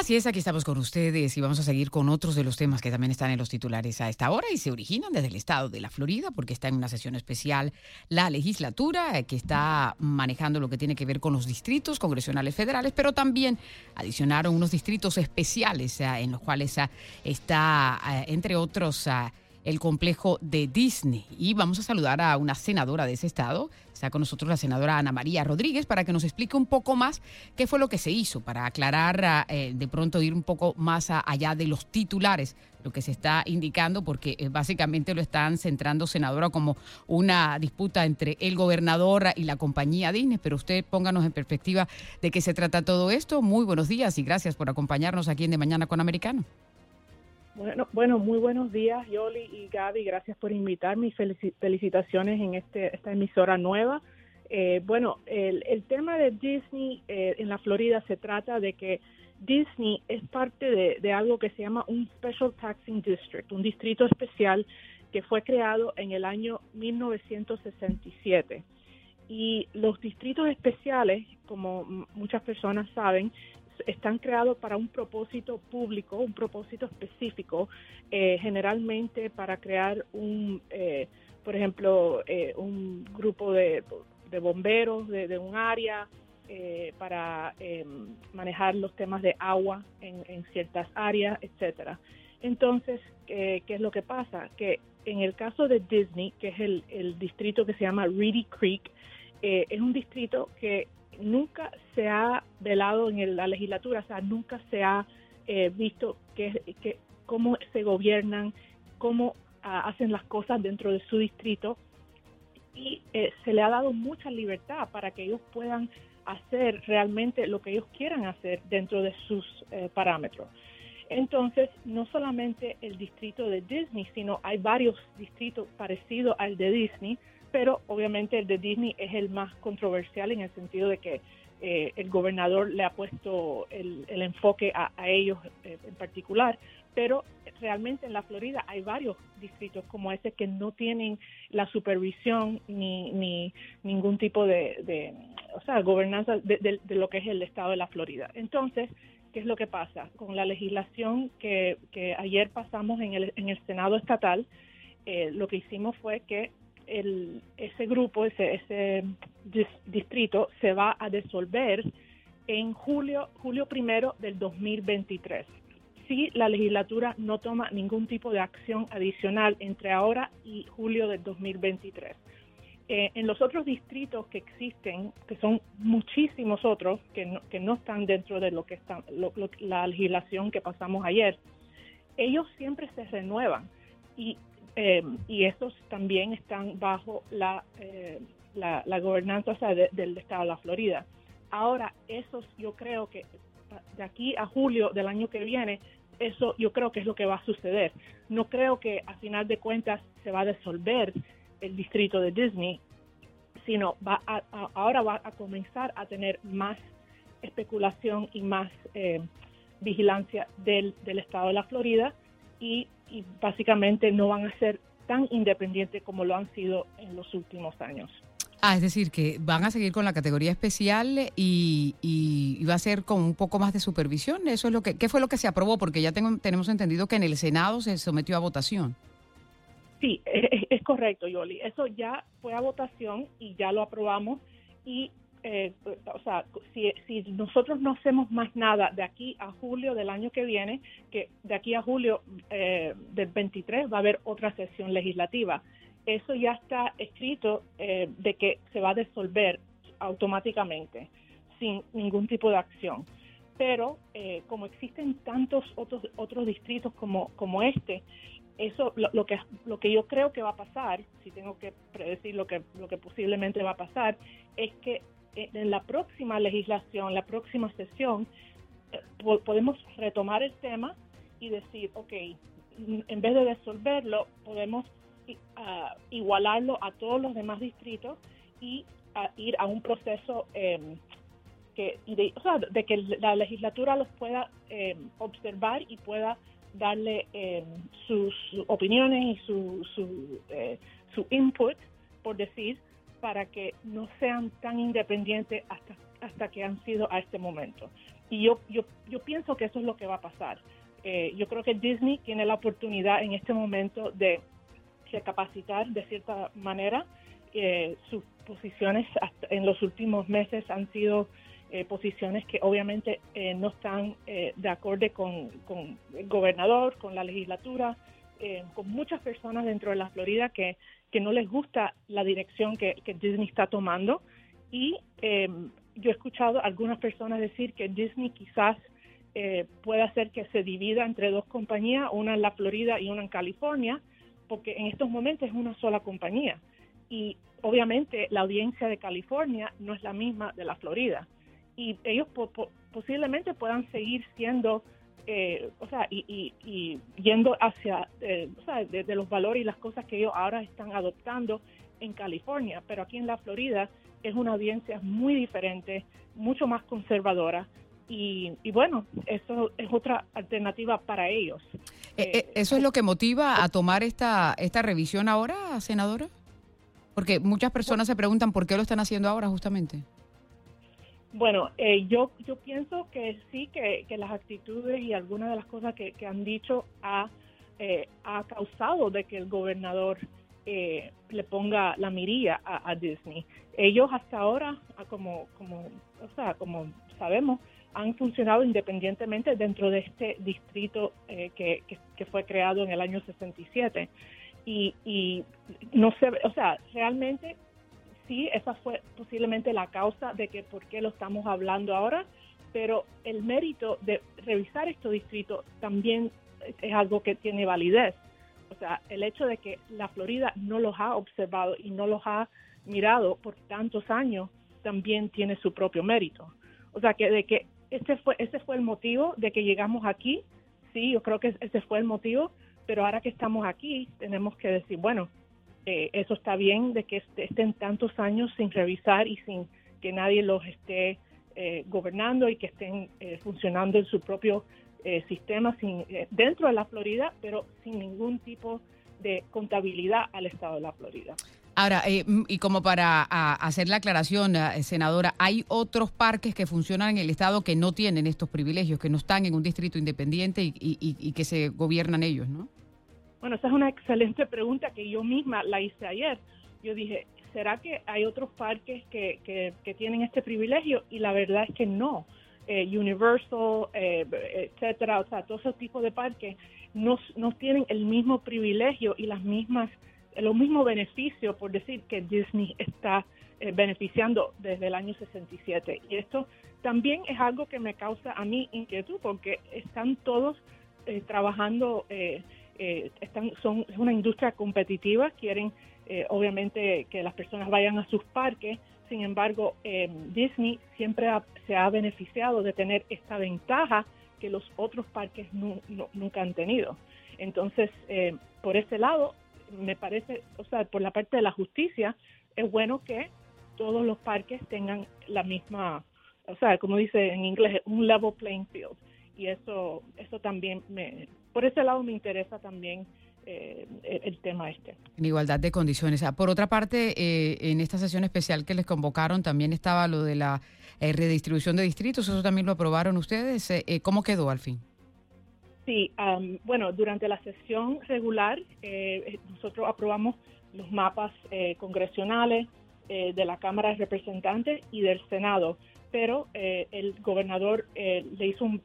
Así es, aquí estamos con ustedes y vamos a seguir con otros de los temas que también están en los titulares a esta hora y se originan desde el estado de la Florida porque está en una sesión especial la legislatura eh, que está manejando lo que tiene que ver con los distritos congresionales federales, pero también adicionaron unos distritos especiales eh, en los cuales eh, está, entre otros, el complejo de Disney. Y vamos a saludar a una senadora de ese estado. Está con nosotros la senadora Ana María Rodríguez para que nos explique un poco más qué fue lo que se hizo, para aclarar, eh, de pronto ir un poco más allá de los titulares, lo que se está indicando, porque eh, básicamente lo están centrando, senadora, como una disputa entre el gobernador y la compañía Disney. Pero usted pónganos en perspectiva de qué se trata todo esto. Muy buenos días y gracias por acompañarnos aquí en De Mañana con Americano. Bueno, bueno, muy buenos días, Yoli y Gaby. Gracias por invitarme y felicitaciones en este, esta emisora nueva. Eh, bueno, el, tema de Disney eh, en la Florida se trata de que Disney es parte de, algo que se llama un Special Taxing District, un distrito especial que fue creado en el año 1967. Y los distritos especiales, como muchas personas saben, están creados para un propósito público, un propósito específico, eh, generalmente para crear un, eh, por ejemplo, eh, un grupo de, bomberos de, un área, para manejar los temas de agua en, ciertas áreas, etcétera. Entonces, ¿qué es lo que pasa? Que en el caso de Disney, que es el, el distrito que se llama Reedy Creek, es un distrito que nunca se ha velado en la legislatura, o sea, nunca se ha eh, visto que, cómo se gobiernan, cómo ah, hacen las cosas dentro de su distrito y eh, se le ha dado mucha libertad para que ellos puedan hacer realmente lo que ellos quieran hacer dentro de sus eh, parámetros. Entonces, no solamente el distrito de Disney, sino hay varios distritos parecidos al de Disney, pero obviamente el de Disney es el más controversial en el sentido de que eh, el gobernador le ha puesto el, enfoque a, ellos eh, en particular, pero realmente en la Florida hay varios distritos como ese que no tienen la supervisión ni, ni ningún tipo de, o sea, gobernanza de, lo que es el estado de la Florida. Entonces, ¿qué es lo que pasa? Con la legislación que, que ayer pasamos en el, en el Senado estatal, eh, lo que hicimos fue que el, ese grupo, ese, ese distrito se va a disolver en julio, julio primero del 2023. Si la legislatura no toma ningún tipo de acción adicional entre ahora y julio del 2023. Eh, en los otros distritos que existen, que son muchísimos otros que no, que no están dentro de lo que está, la legislación que pasamos ayer, ellos siempre se renuevan y eh, y estos también están bajo la, eh, la, gobernanza del estado de la Florida. Ahora, esos yo creo que de aquí a julio del año que viene, eso yo creo que es lo que va a suceder. No creo que a final de cuentas se va a disolver el distrito de Disney, sino va ahora va a comenzar a tener más especulación y más eh, vigilancia del, del estado de la Florida y y básicamente no van a ser tan independientes como lo han sido en los últimos años. Ah, es decir, que van a seguir con la categoría especial y, y, va a ser con un poco más de supervisión. Eso es lo que, ¿qué fue lo que se aprobó? Porque ya tengo, tenemos entendido que en el Senado se sometió a votación. Sí, es, es correcto, Yoli. Eso ya fue a votación y ya lo aprobamos y eh, o sea, si, nosotros no hacemos más nada de aquí a julio del año que viene, que de aquí a julio eh, del 23 va a haber otra sesión legislativa. Eso ya está escrito eh, de que se va a disolver automáticamente, sin ningún tipo de acción. Pero como existen tantos otros otros distritos como, como este, eso lo, lo, que lo que yo creo que va a pasar, si tengo que predecir lo que lo que posiblemente va a pasar, es que en la próxima legislación, la próxima sesión, eh, podemos retomar el tema y decir, ok, en vez de disolverlo, podemos igualarlo a todos los demás distritos y ir a un proceso em, que, de, de que la legislatura los pueda em, observar y pueda darle em, sus, opiniones y su, su, eh, su input, por decir, para que no sean tan independientes hasta, hasta que han sido a este momento. Y yo, yo, yo pienso que eso es lo que va a pasar. Eh, yo creo que Disney tiene la oportunidad en este momento de recapacitar de cierta manera. Eh, sus posiciones en los últimos meses han sido eh, posiciones que obviamente eh, no están eh, de acuerdo con, el gobernador, con la legislatura, con muchas personas dentro de la Florida que, que no les gusta la dirección que, Disney está tomando. Y yo he escuchado algunas personas decir que Disney quizás pueda hacer que se divida entre dos compañías, una en la Florida y una en California, porque en estos momentos es una sola compañía. Y obviamente la audiencia de California no es la misma de la Florida y ellos posiblemente puedan seguir siendo, eh, o sea, y, yendo hacia, eh, o sea, de, los valores y las cosas que ellos ahora están adoptando en California, pero aquí en la Florida es una audiencia muy diferente, mucho más conservadora. Y, bueno, eso es otra alternativa para ellos. Eh, ¿Eso es lo que motiva a tomar esta, esta revisión ahora, senadora? Porque muchas personas se preguntan por qué lo están haciendo ahora justamente. Bueno, eh, yo, yo pienso que sí, que, las actitudes y algunas de las cosas que, han dicho ha, eh, ha causado de que el gobernador eh, le ponga la mirilla a, Disney. Ellos hasta ahora, ah, como, como, o sea, como sabemos, han funcionado independientemente dentro de este distrito que, que, fue creado en el año 67. Y, y no sé, o sea, realmente sí, esa fue posiblemente la causa de que por qué lo estamos hablando ahora, pero el mérito de revisar estos distritos también es algo que tiene validez. O sea, el hecho de que la Florida no los ha observado y no los ha mirado por tantos años también tiene su propio mérito. O sea, que de que ese fue ese fue el motivo de que llegamos aquí. Sí, yo creo que ese fue el motivo, pero ahora que estamos aquí tenemos que decir, bueno, eh, eso está bien de que estén tantos años sin revisar y sin que nadie los esté eh, gobernando y que estén eh, funcionando en su propio sistema sin, dentro de la Florida, pero sin ningún tipo de contabilidad al estado de la Florida. Ahora, y como para hacer la aclaración, senadora, hay otros parques que funcionan en el estado que no tienen estos privilegios, que no están en un distrito independiente y que se gobiernan ellos, ¿no? Bueno, esa es una excelente pregunta que yo misma la hice ayer. Yo dije, ¿será que hay otros parques que, que, tienen este privilegio? Y la verdad es que no. Eh, Universal, eh, etcétera, o sea, todos esos tipos de parques no, no tienen el mismo privilegio y las mismas, los mismos beneficios, por decir, que Disney está eh, beneficiando desde el año 67. Y esto también es algo que me causa a mí inquietud porque están todos trabajando eh, están, son, es una industria competitiva, quieren eh, obviamente que las personas vayan a sus parques, sin embargo, eh, Disney siempre se ha beneficiado de tener esta ventaja que los otros parques nunca han tenido. Entonces, por ese lado, me parece, o sea, por la parte de la justicia, es bueno que todos los parques tengan la misma, o sea, como dice en inglés, un level playing field. Y eso, eso también me, por ese lado me interesa también eh, el tema este. En igualdad de condiciones. Ah, por otra parte, eh, en esta sesión especial que les convocaron también estaba lo de la eh, redistribución de distritos, eso también lo aprobaron ustedes. ¿Cómo quedó al fin? Sí, bueno, durante la sesión regular nosotros aprobamos los mapas congresionales de la Cámara de Representantes y del Senado pero eh, el gobernador eh, le hizo un,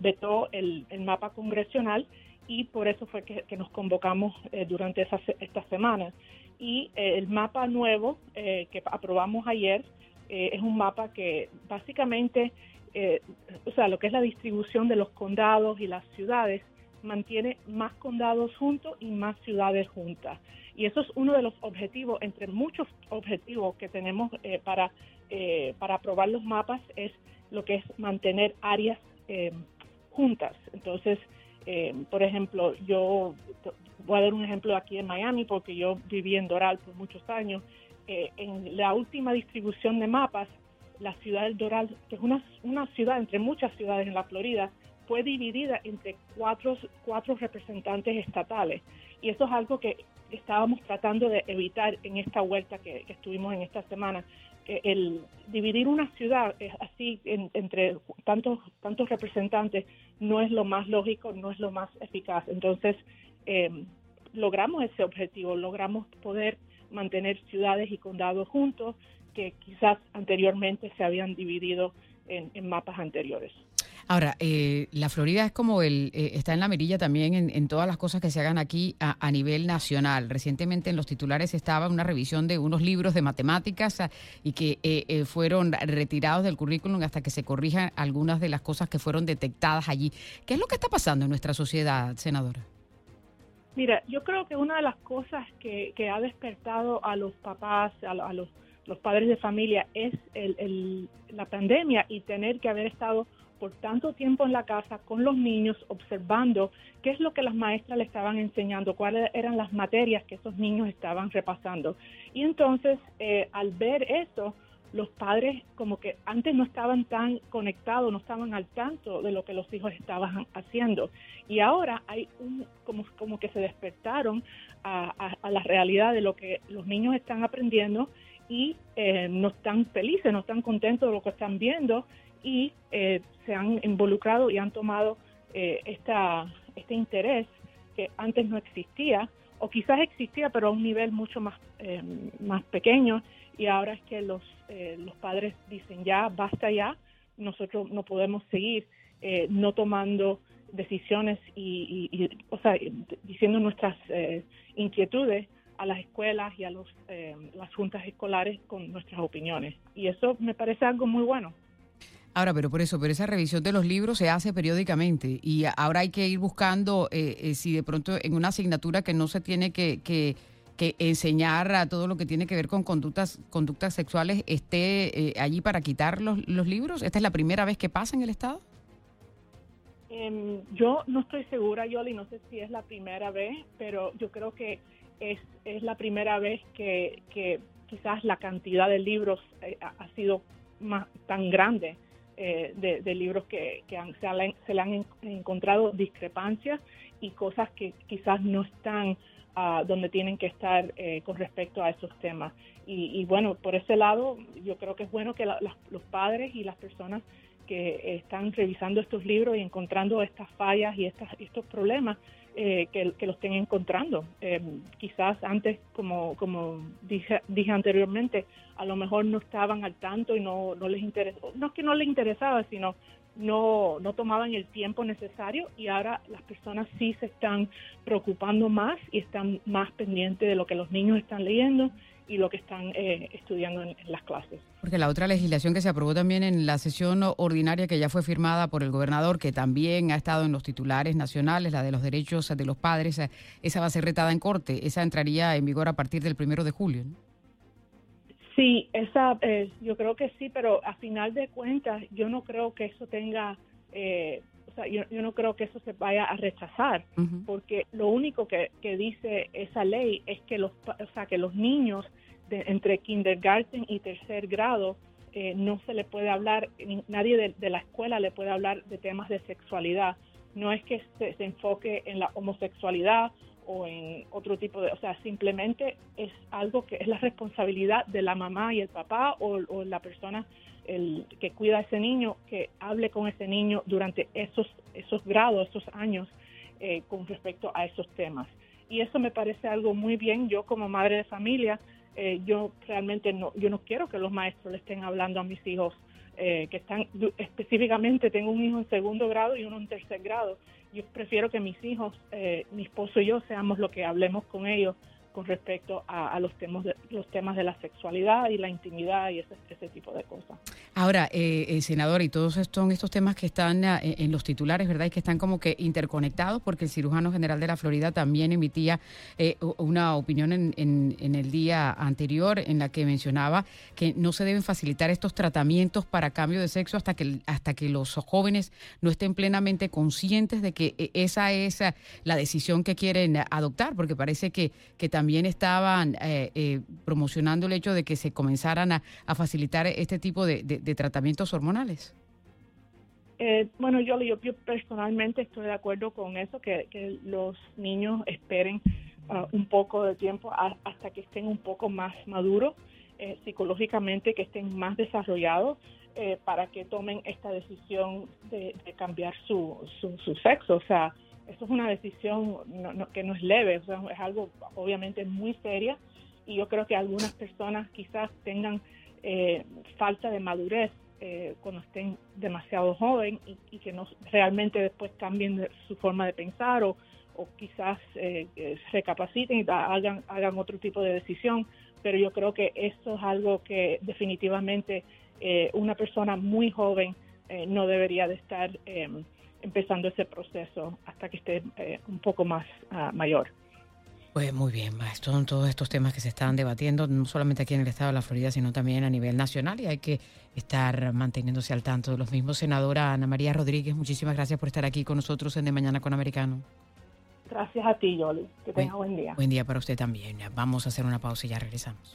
vetó el, mapa congresional y por eso fue que, nos convocamos eh, durante esa, esta semana. Y el mapa nuevo que aprobamos ayer es un mapa que básicamente, o sea, lo que es la distribución de los condados y las ciudades, mantiene más condados juntos y más ciudades juntas. Y eso es uno de los objetivos, entre muchos objetivos que tenemos para eh, para aprobar los mapas es lo que es mantener áreas eh, juntas. Entonces, eh, por ejemplo, yo voy a dar un ejemplo aquí en Miami porque yo viví en Doral por muchos años. en la última distribución de mapas, la ciudad del Doral, que es una, una ciudad entre muchas ciudades en la Florida, fue dividida entre cuatro, cuatro representantes estatales. Y eso es algo que estábamos tratando de evitar en esta vuelta que, estuvimos en esta semana. Dividir una ciudad así entre tantos, tantos representantes no es lo más lógico, no es lo más eficaz. Entonces, eh, logramos ese objetivo, logramos poder mantener ciudades y condados juntos que quizás anteriormente se habían dividido en mapas anteriores. Ahora, eh, la Florida es como el, eh, está en la mirilla también en, todas las cosas que se hagan aquí a, nivel nacional. Recientemente en los titulares estaba una revisión de unos libros de matemáticas ah, y que eh, fueron retirados del currículum hasta que se corrijan algunas de las cosas que fueron detectadas allí. ¿Qué es lo que está pasando en nuestra sociedad, senadora? Mira, yo creo que una de las cosas que, ha despertado a los papás, a, los, padres de familia, es la pandemia y tener que haber estado por tanto tiempo en la casa con los niños observando qué es lo que las maestras le estaban enseñando, cuáles eran las materias que esos niños estaban repasando. Y entonces, eh, al ver eso, los padres como que antes no estaban tan conectados, no estaban al tanto de lo que los hijos estaban haciendo. Y ahora hay un, como, como que se despertaron a, la realidad de lo que los niños están aprendiendo y eh, no están felices, no están contentos de lo que están viendo y eh, se han involucrado y han tomado eh, esta, este interés que antes no existía o quizás existía pero a un nivel mucho más, eh, más pequeño y ahora es que los, los padres dicen ya, basta ya, nosotros no podemos seguir no tomando decisiones y, o sea, diciendo nuestras inquietudes a las escuelas y a los, las juntas escolares con nuestras opiniones. Y eso me parece algo muy bueno. Ahora, pero por eso, pero esa revisión de los libros se hace periódicamente y ahora hay que ir buscando eh, eh, si de pronto en una asignatura que no se tiene que, que, enseñar a todo lo que tiene que ver con conductas, conductas sexuales esté eh, allí para quitar los, libros. ¿Esta es la primera vez que pasa en el Estado? Em, yo no estoy segura, Yoli, no sé si es la primera vez, pero yo creo que es, es la primera vez que, que quizás la cantidad de libros ha sido tan grande eh, de, libros que, se, le han encontrado discrepancias y cosas que quizás no están ah, donde tienen que estar eh, con respecto a esos temas. Y, bueno, por ese lado, yo creo que es bueno que los padres y las personas que están revisando estos libros y encontrando estas fallas y estas, estos problemas eh, que, los estén encontrando. Eh, quizás antes, como, como dije, dije anteriormente, a lo mejor no estaban al tanto y no, no les interesó, no es que no les interesaba, sino no, no tomaban el tiempo necesario y ahora las personas sí se están preocupando más y están más pendientes de lo que los niños están leyendo y lo que están eh, estudiando en, las clases. Porque la otra legislación que se aprobó también en la sesión ordinaria que ya fue firmada por el gobernador, que también ha estado en los titulares nacionales, la de los derechos de los padres, eh, esa va a ser retada en corte, esa entraría en vigor a partir del primero de julio. Sí, esa, eh, yo creo que sí, pero a final de cuentas yo no creo que eso tenga o sea, yo, no creo que eso se vaya a rechazar, porque lo único que, que, dice esa ley es que los, o sea, que los niños de, entre kindergarten y tercer grado eh, no se le puede hablar, nadie de, la escuela le puede hablar de temas de sexualidad. No es que se, enfoque en la homosexualidad o en otro tipo de, o sea, simplemente es algo que es la responsabilidad de la mamá y el papá o, la persona el que cuida a ese niño, que hable con ese niño durante esos, esos grados, esos años eh, con respecto a esos temas. Y eso me parece algo muy bien. Yo como madre de familia, eh, yo realmente no, yo no quiero que los maestros le estén hablando a mis hijos eh, que están específicamente tengo un hijo en segundo grado y uno en tercer grado. Yo prefiero que mis hijos, mi esposo y yo seamos lo que hablemos con ellos con respecto a, los, temas de, los temas de la sexualidad y la intimidad y ese, ese tipo de cosas. Ahora, eh, eh senador, y todos estos, estos temas que están eh, en los titulares, ¿verdad? Y que están como que interconectados, porque el cirujano general de la Florida también emitía eh, una opinión en, en, el día anterior en la que mencionaba que no se deben facilitar estos tratamientos para cambio de sexo hasta que, hasta que los jóvenes no estén plenamente conscientes de que esa es la decisión que quieren adoptar, porque parece que, que también también estaban eh, eh, promocionando el hecho de que se comenzaran a, facilitar este tipo de, tratamientos hormonales. Eh, bueno, yo, personalmente estoy de acuerdo con eso, que, los niños esperen uh, un poco de tiempo hasta que estén un poco más maduros psicológicamente, que estén más desarrollados para que tomen esta decisión de, cambiar su, su, sexo. O sea, esto es una decisión que no es leve, o sea, es algo obviamente muy seria y yo creo que algunas personas quizás tengan falta de madurez eh, cuando estén demasiado joven y, que no realmente después cambien su forma de pensar o, quizás eh, eh, recapaciten y hagan, hagan otro tipo de decisión. Pero yo creo que eso es algo que definitivamente eh, una persona muy joven no debería de estar empezando ese proceso hasta que esté un poco más ah, mayor. Pues muy bien, son todos estos temas que se están debatiendo, no solamente aquí en el estado de la Florida, sino también a nivel nacional y hay que estar manteniéndose al tanto de los mismos. Senadora Ana María Rodríguez, muchísimas gracias por estar aquí con nosotros en De Mañana con Americano. Gracias a ti, Yoli. Que tenga buen día. Buen día para usted también. Vamos a hacer una pausa y ya regresamos.